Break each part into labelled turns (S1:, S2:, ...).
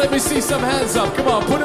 S1: Let me see some hands up.
S2: Come on, put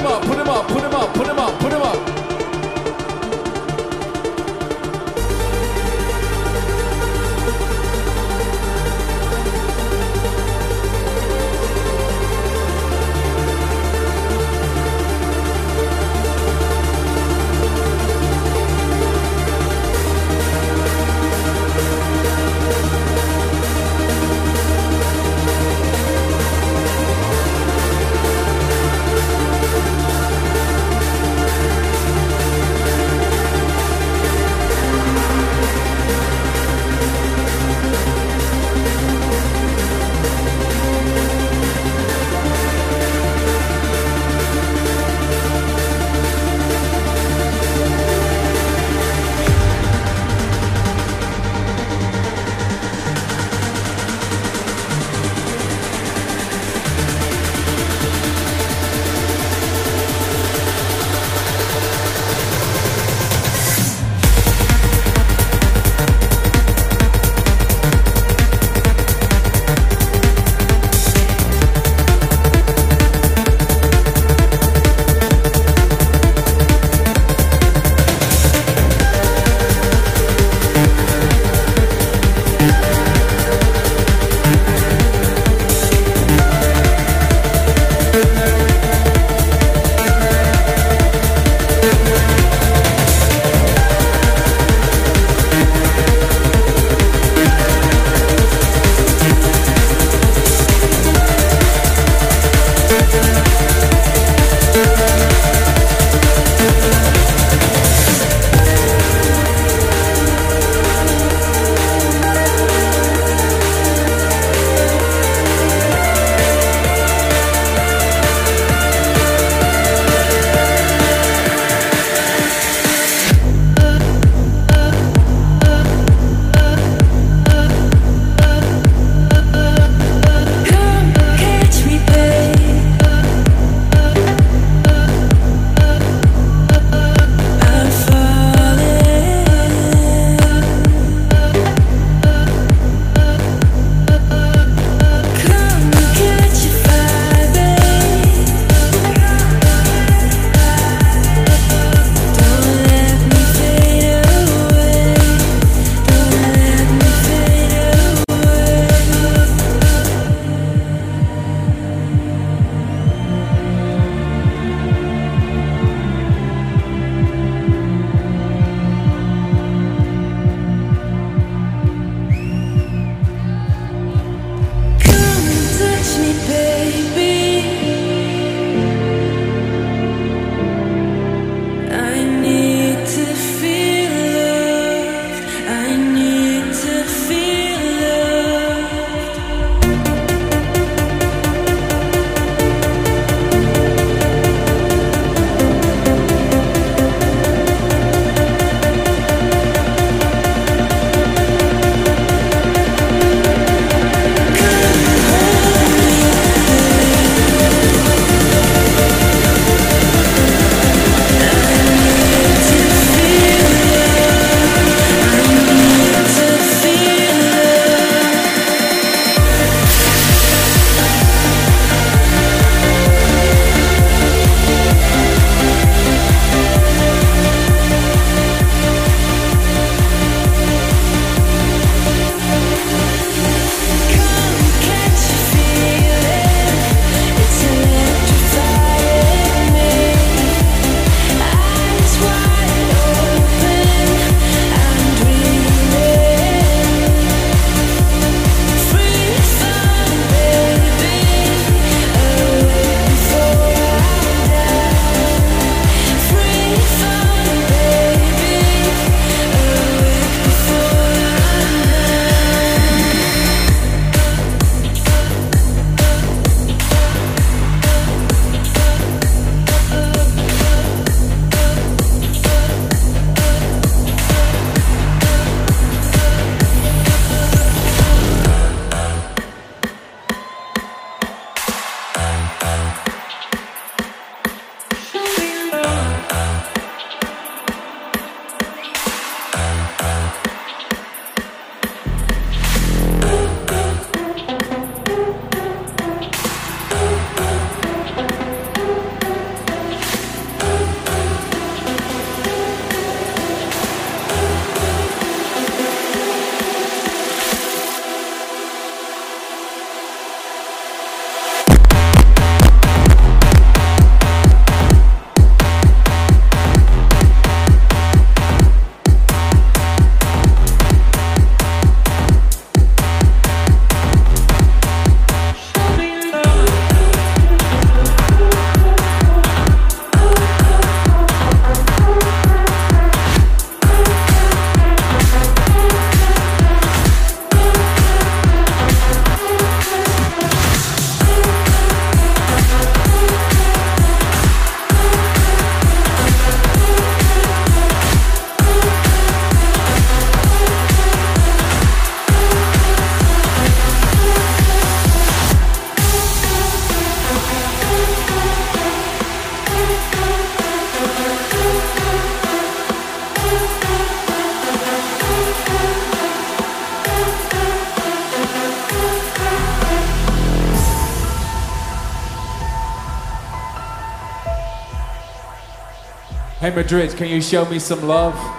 S2: Madrid, can you show me some love?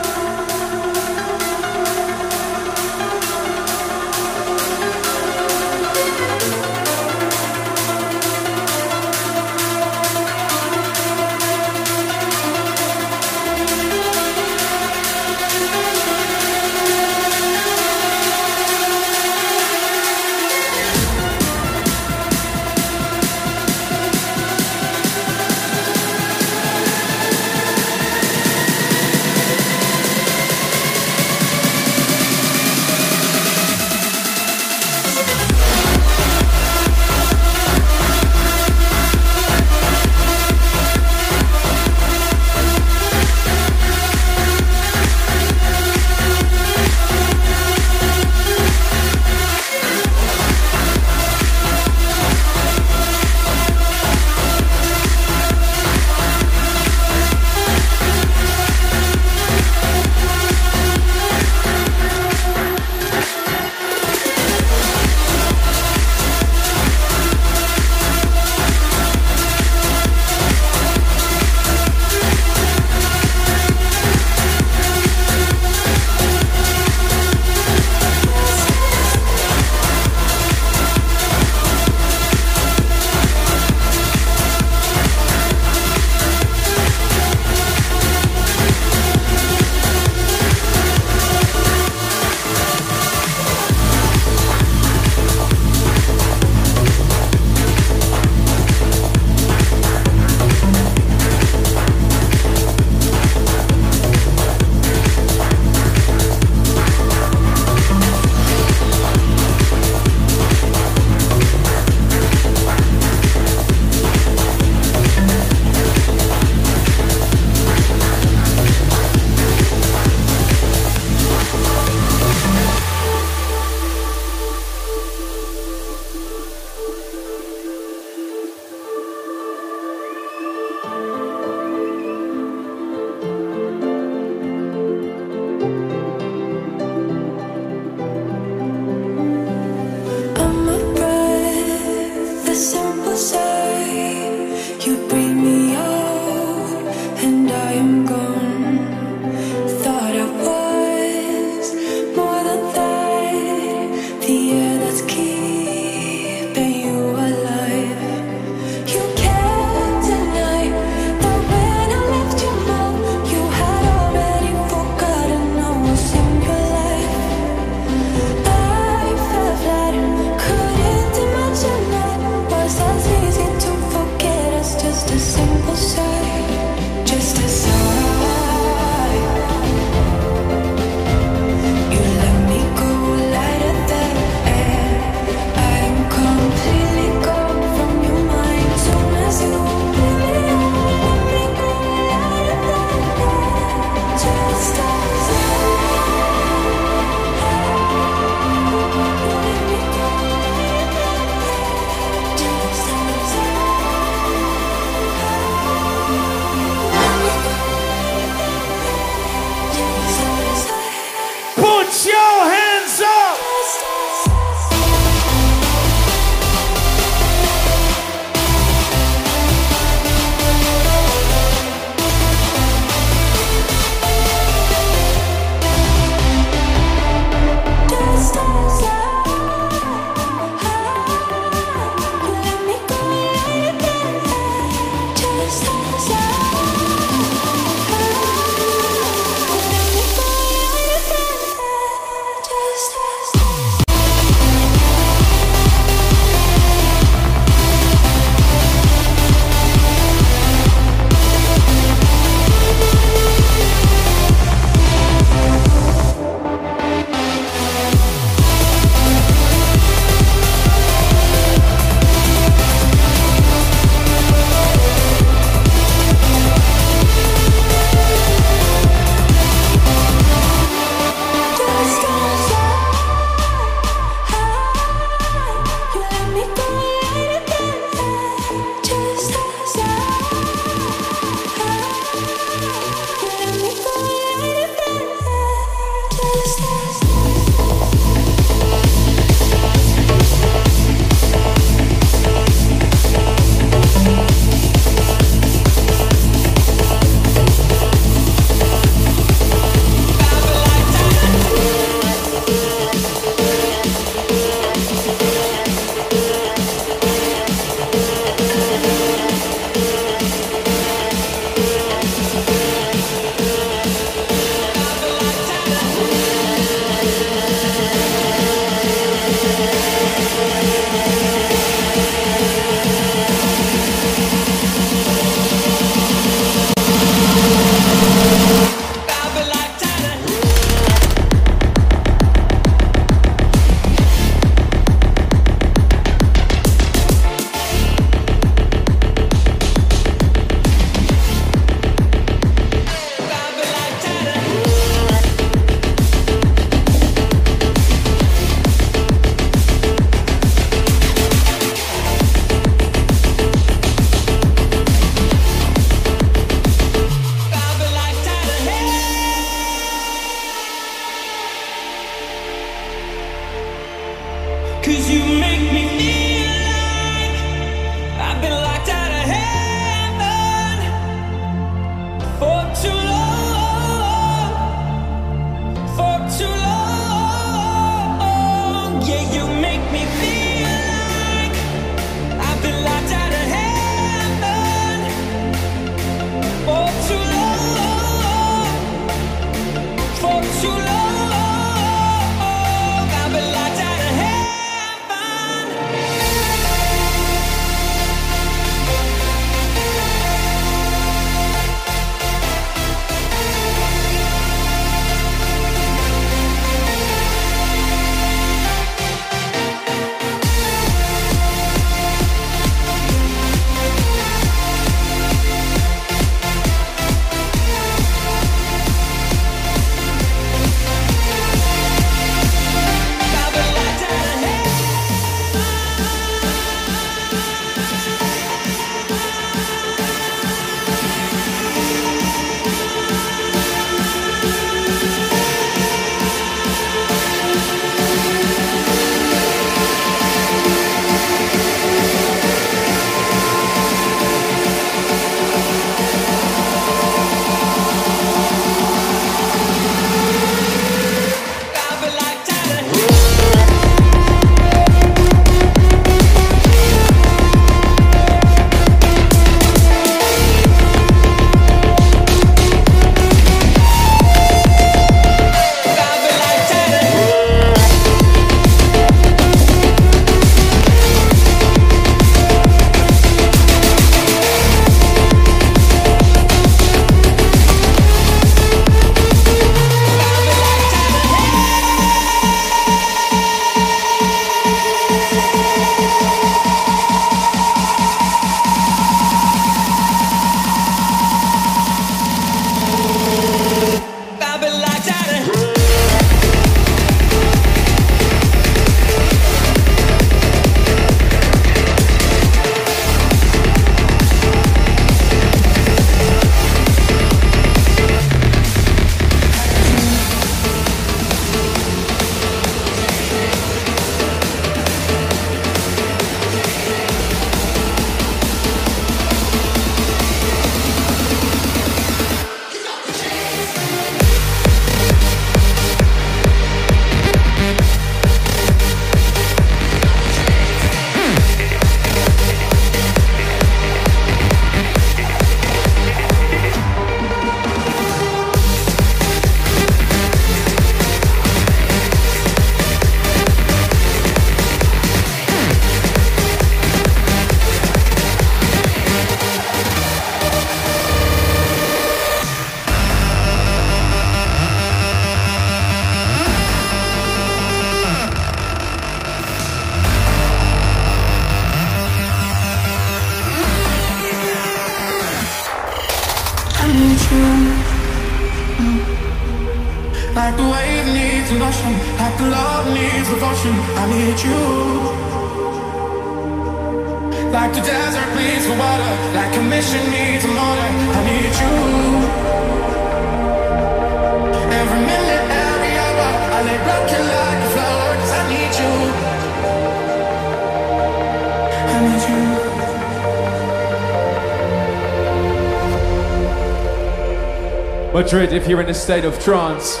S3: Madrid, if you're in a state of trance,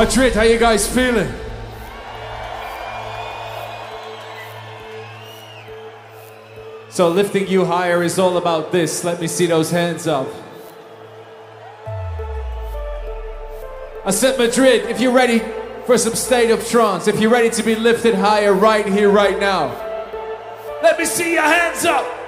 S3: Madrid, how you guys feeling? So lifting you higher is all about this. Let me see those hands up. I said Madrid, if you're ready for some state of trance, if you're ready to be lifted higher right here, right now, let me see your hands up.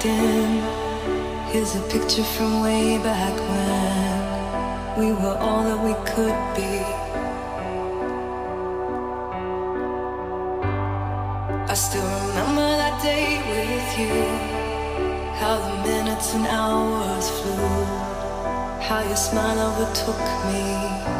S1: Dragged in. Here's a picture from way back when we were all that we could be. I still remember that day with you. How the minutes and hours flew. How your smile overtook me.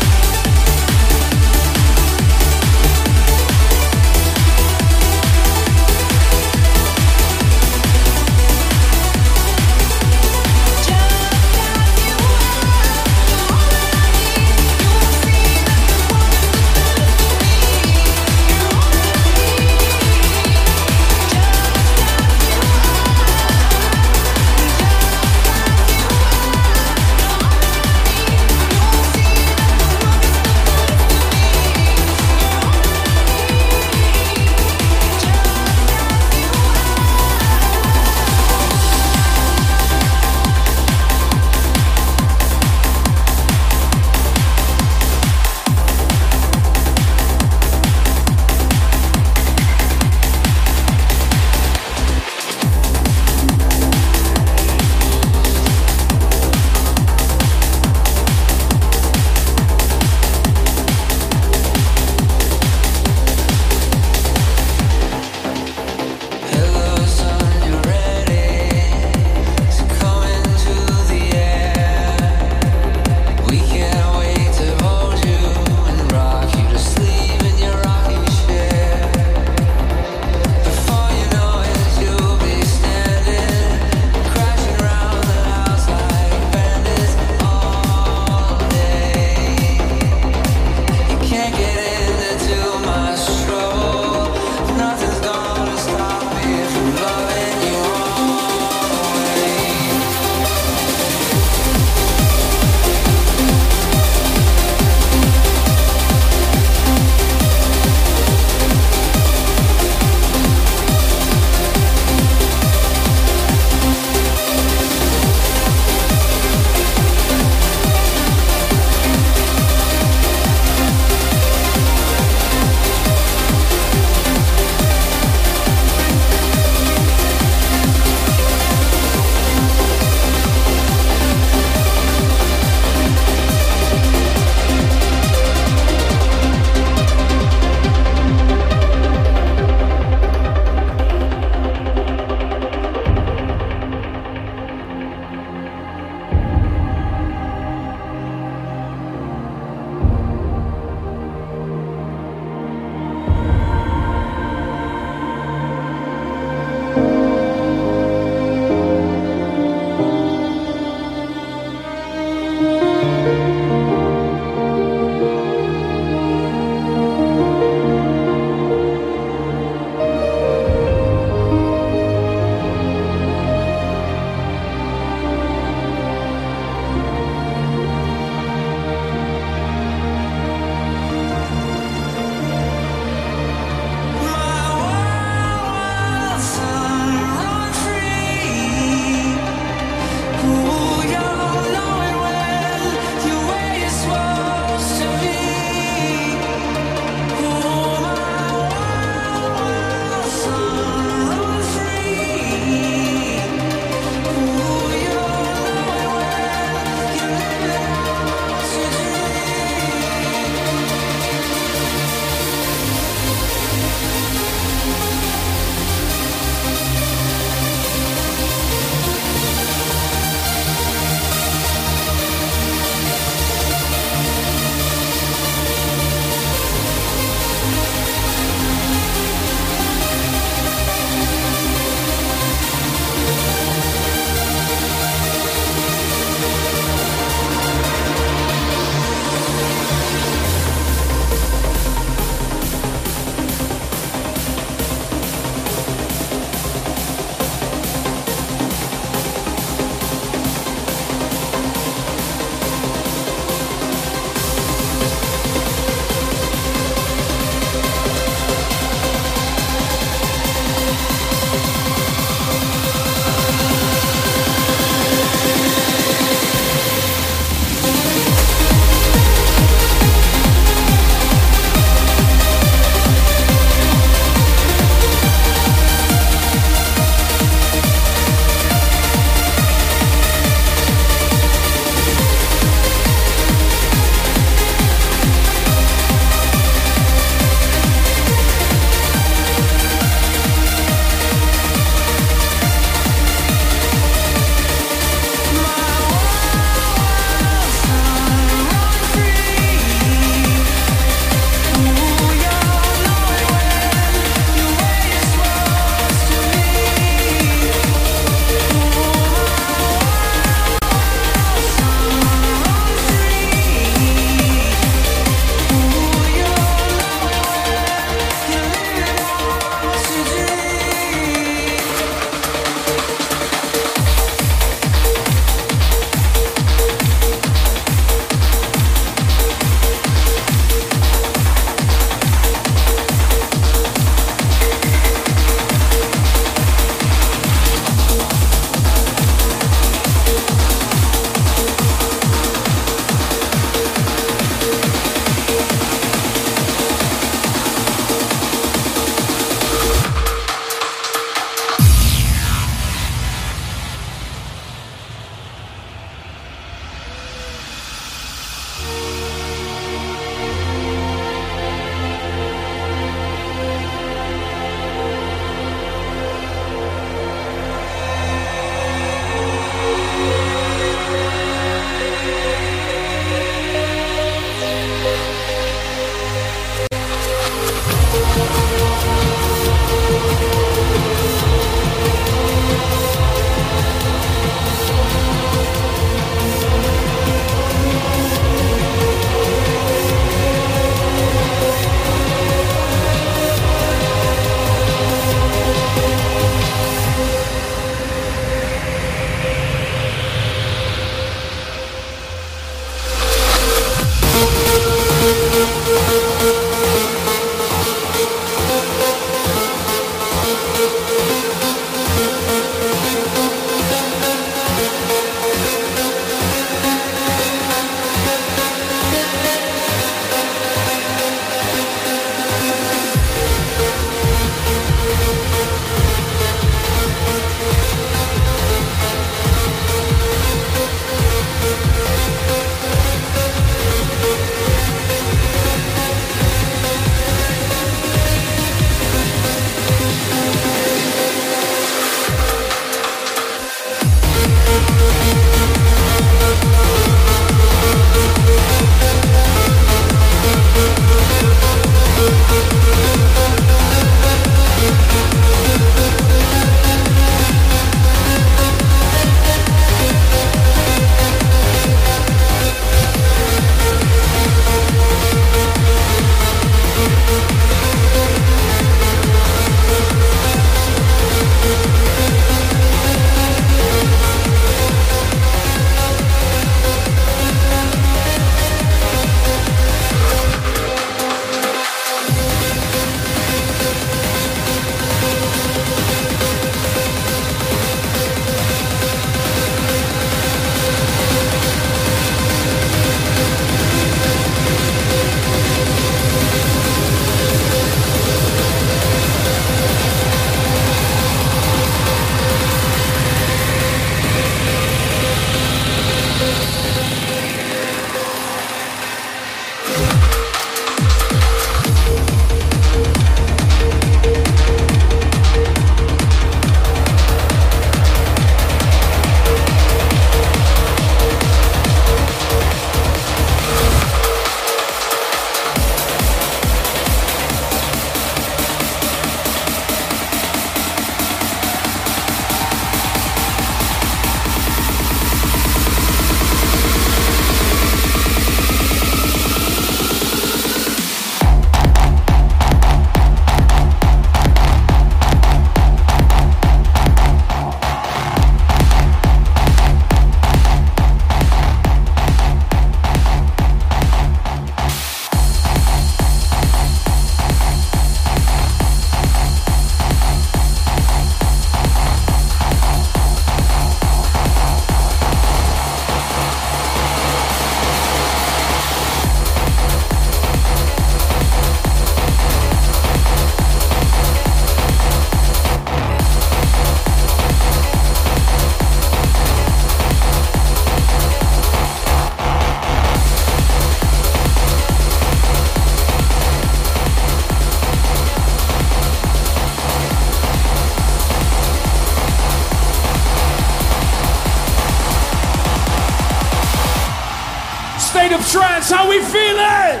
S3: Trance. How we feeling?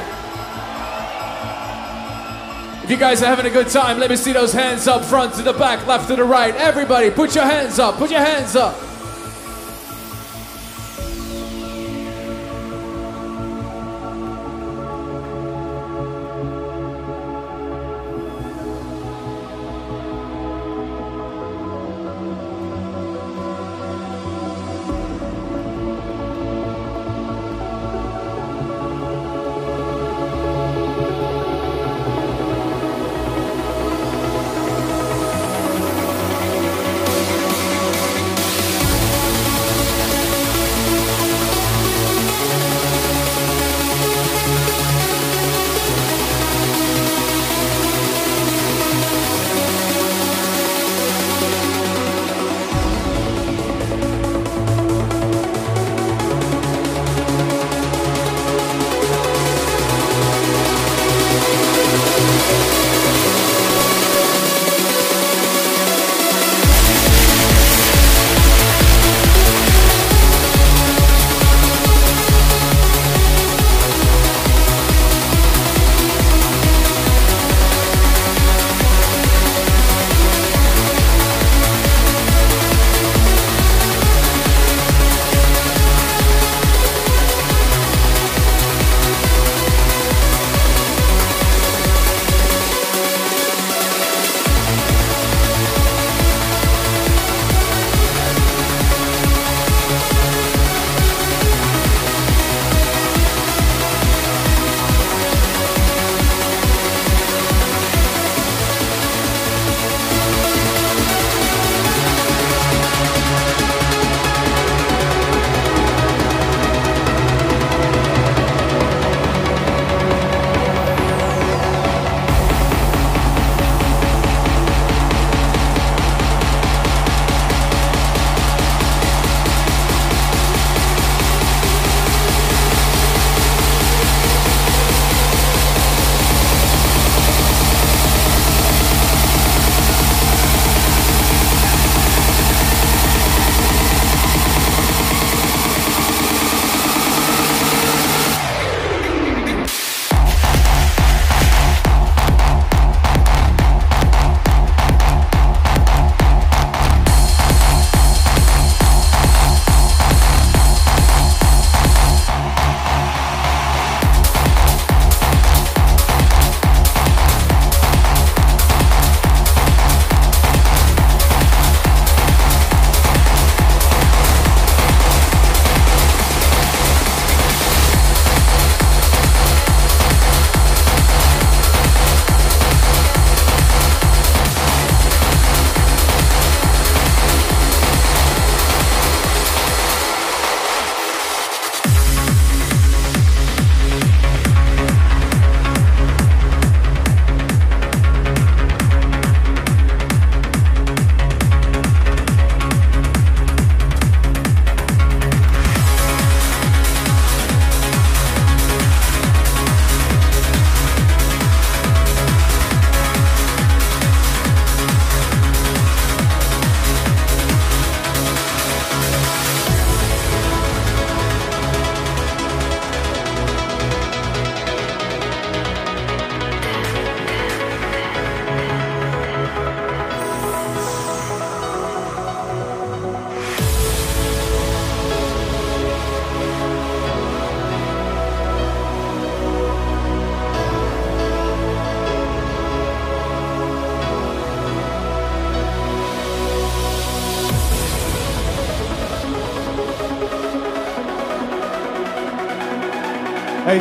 S3: If you guys are having a good time, let me see those hands up front to the back, left to the right. Everybody, put your hands up. Put your hands up.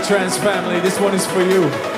S3: Trans family, this one is for you.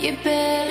S4: Seems oh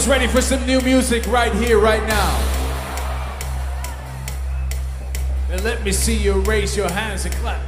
S4: Who's ready for some new music right here, right now? And let me see you raise your hands and clap,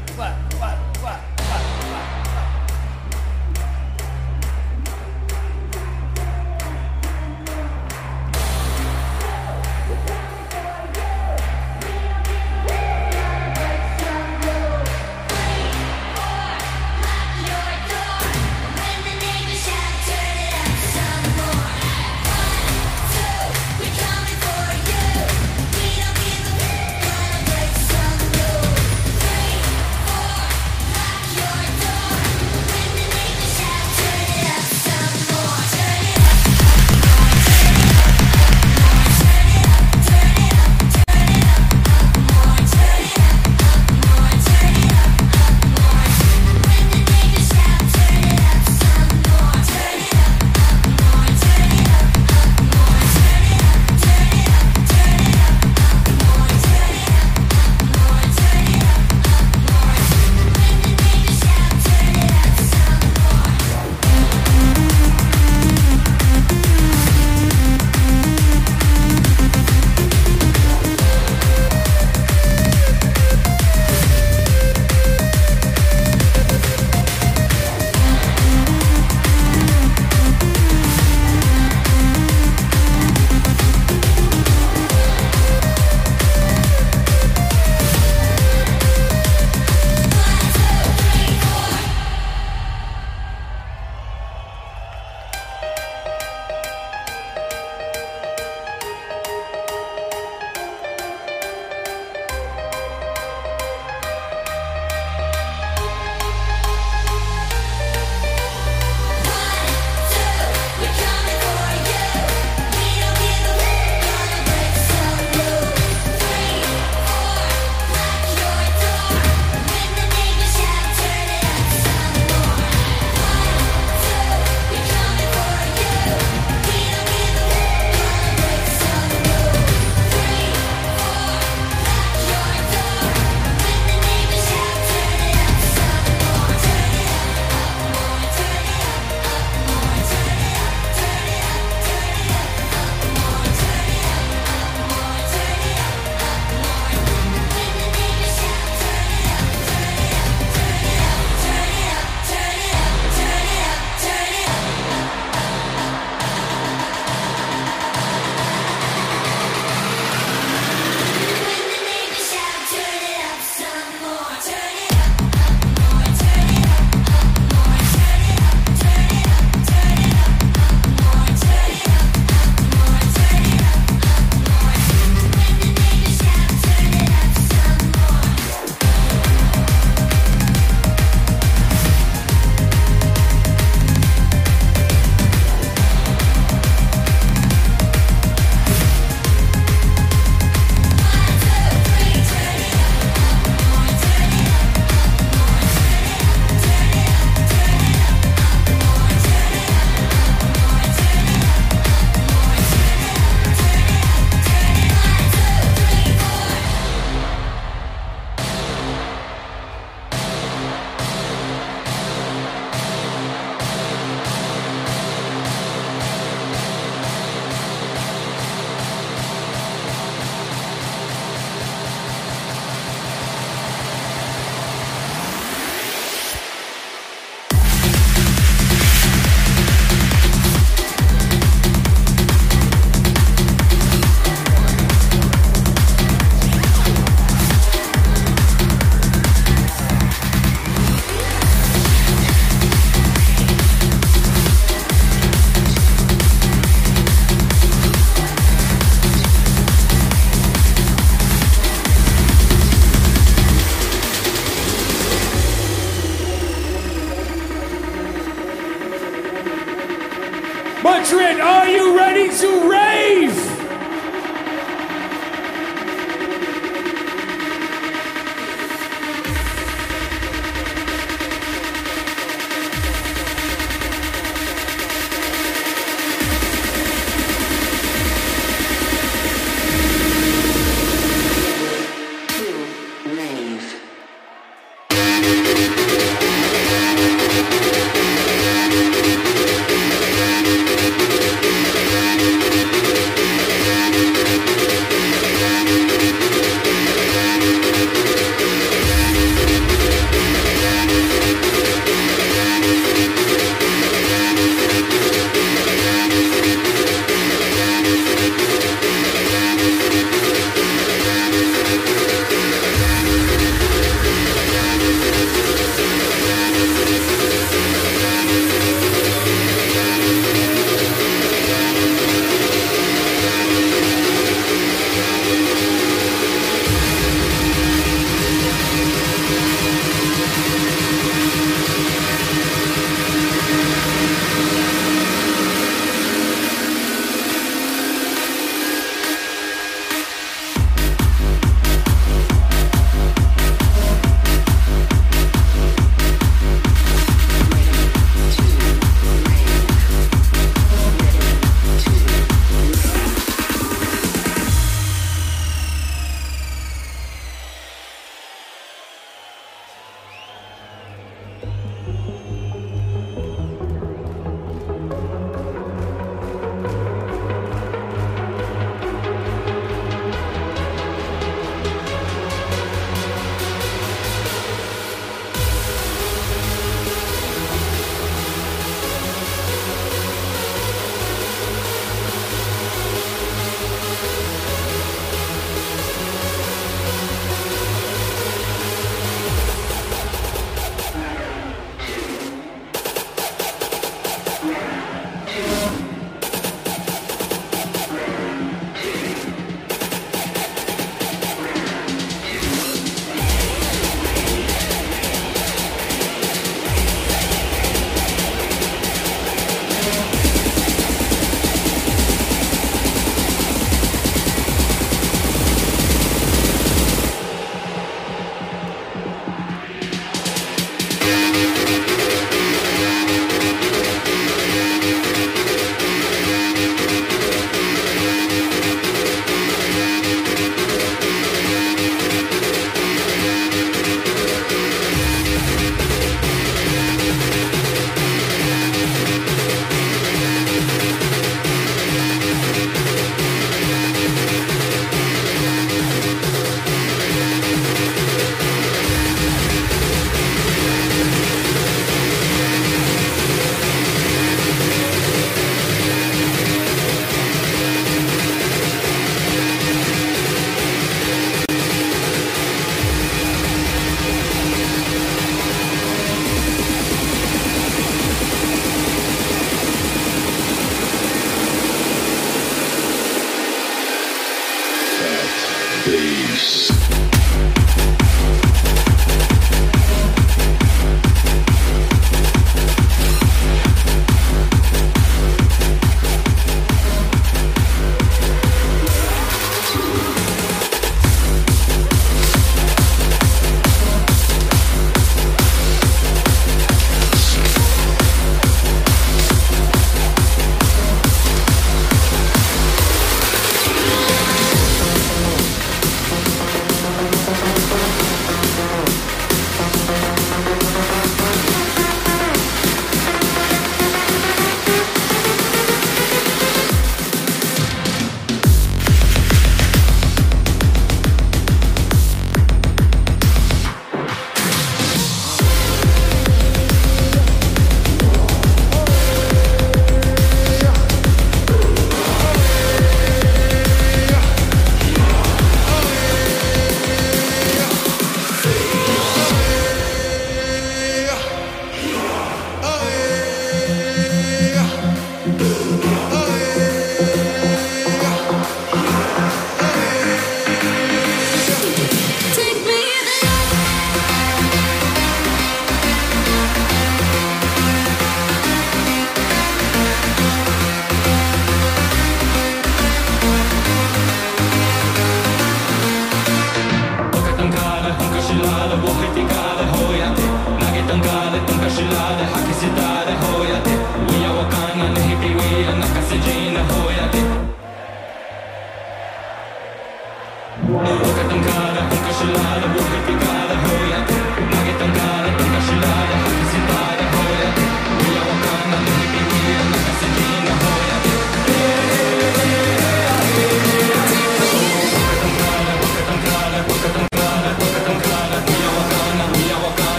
S5: Peace.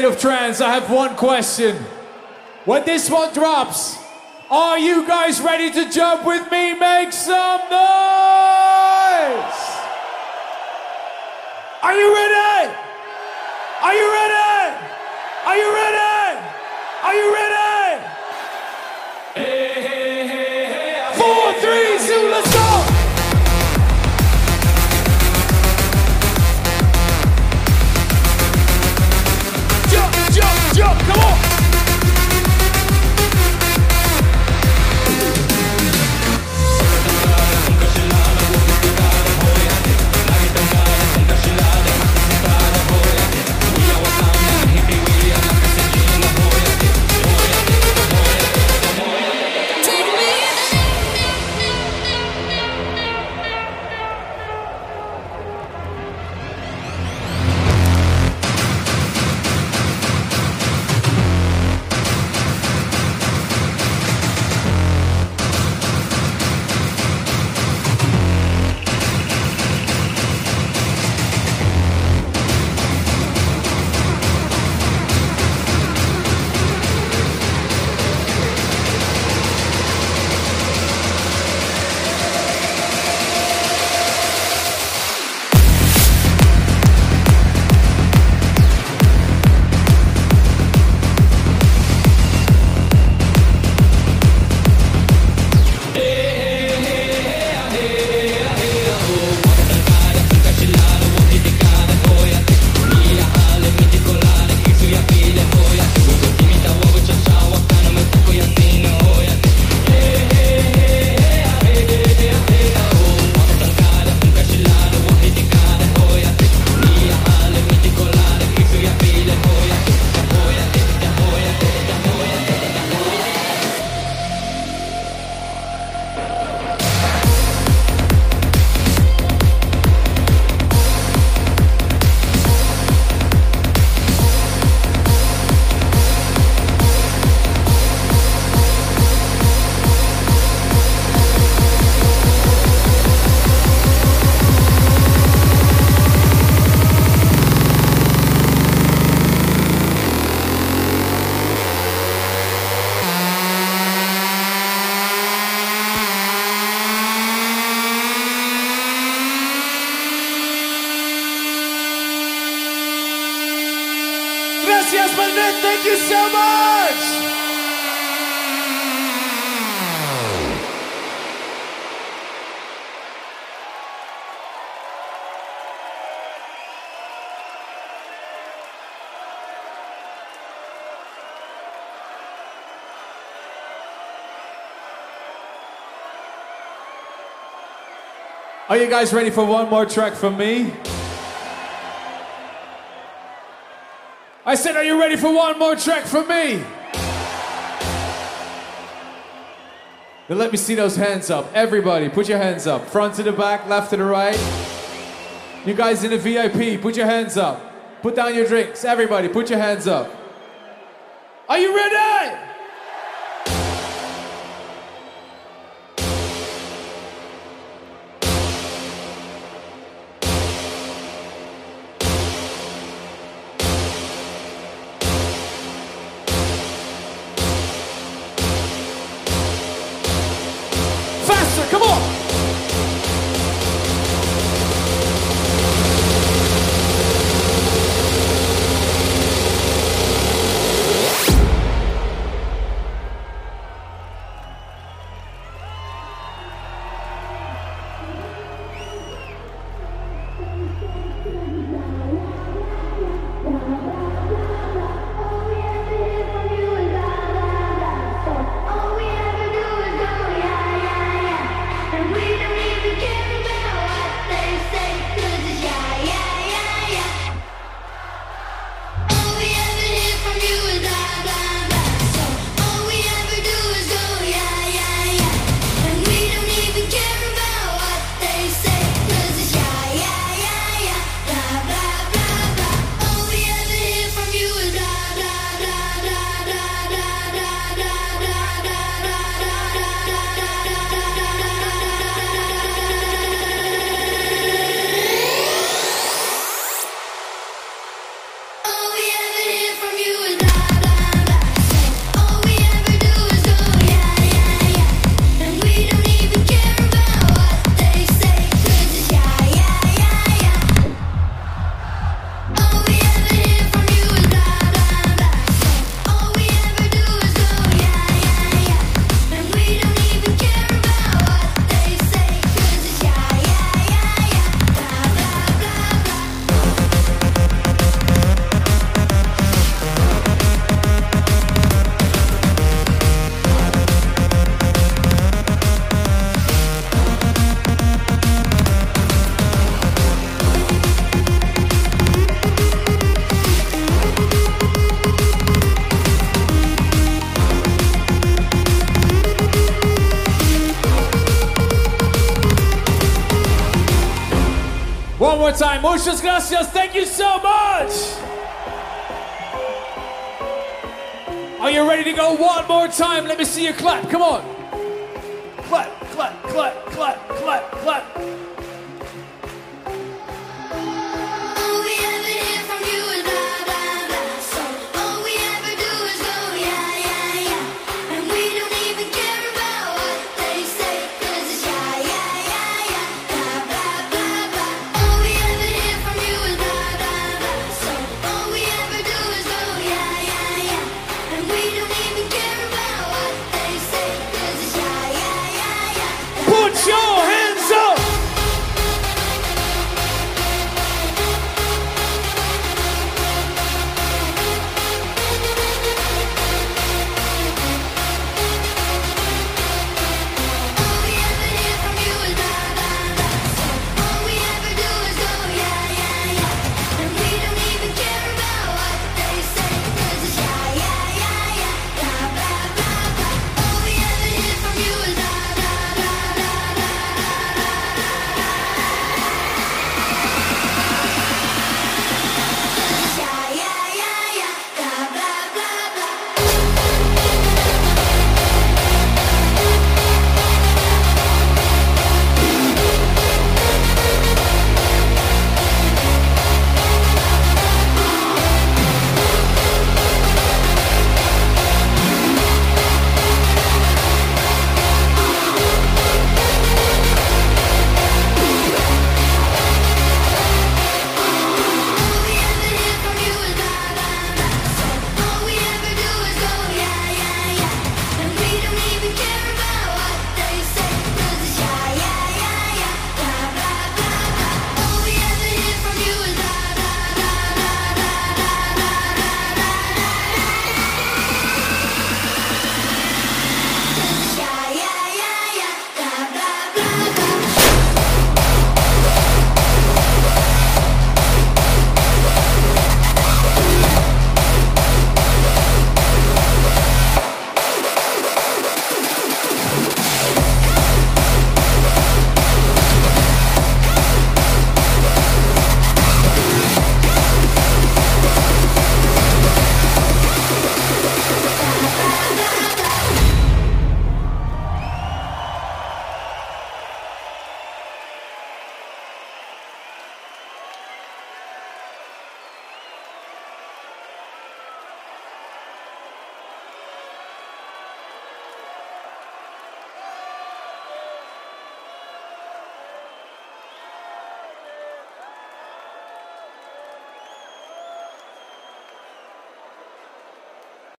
S3: State of Trance, I have one question. When this one drops, are you guys ready to jump with me? Make some noise! Are you ready? You guys ready for one more track from me? I said, Are you ready for one more track from me? Let me see those hands up. Everybody, put your hands up. Front to the back, left to the right. You guys in the VIP, put your hands up. Put down your drinks. Everybody, put your hands up. Are you ready? Gracias. Thank you so much. Are you ready to go one more time? Let me see you clap. Come on. Clap, clap, clap, clap, clap, clap.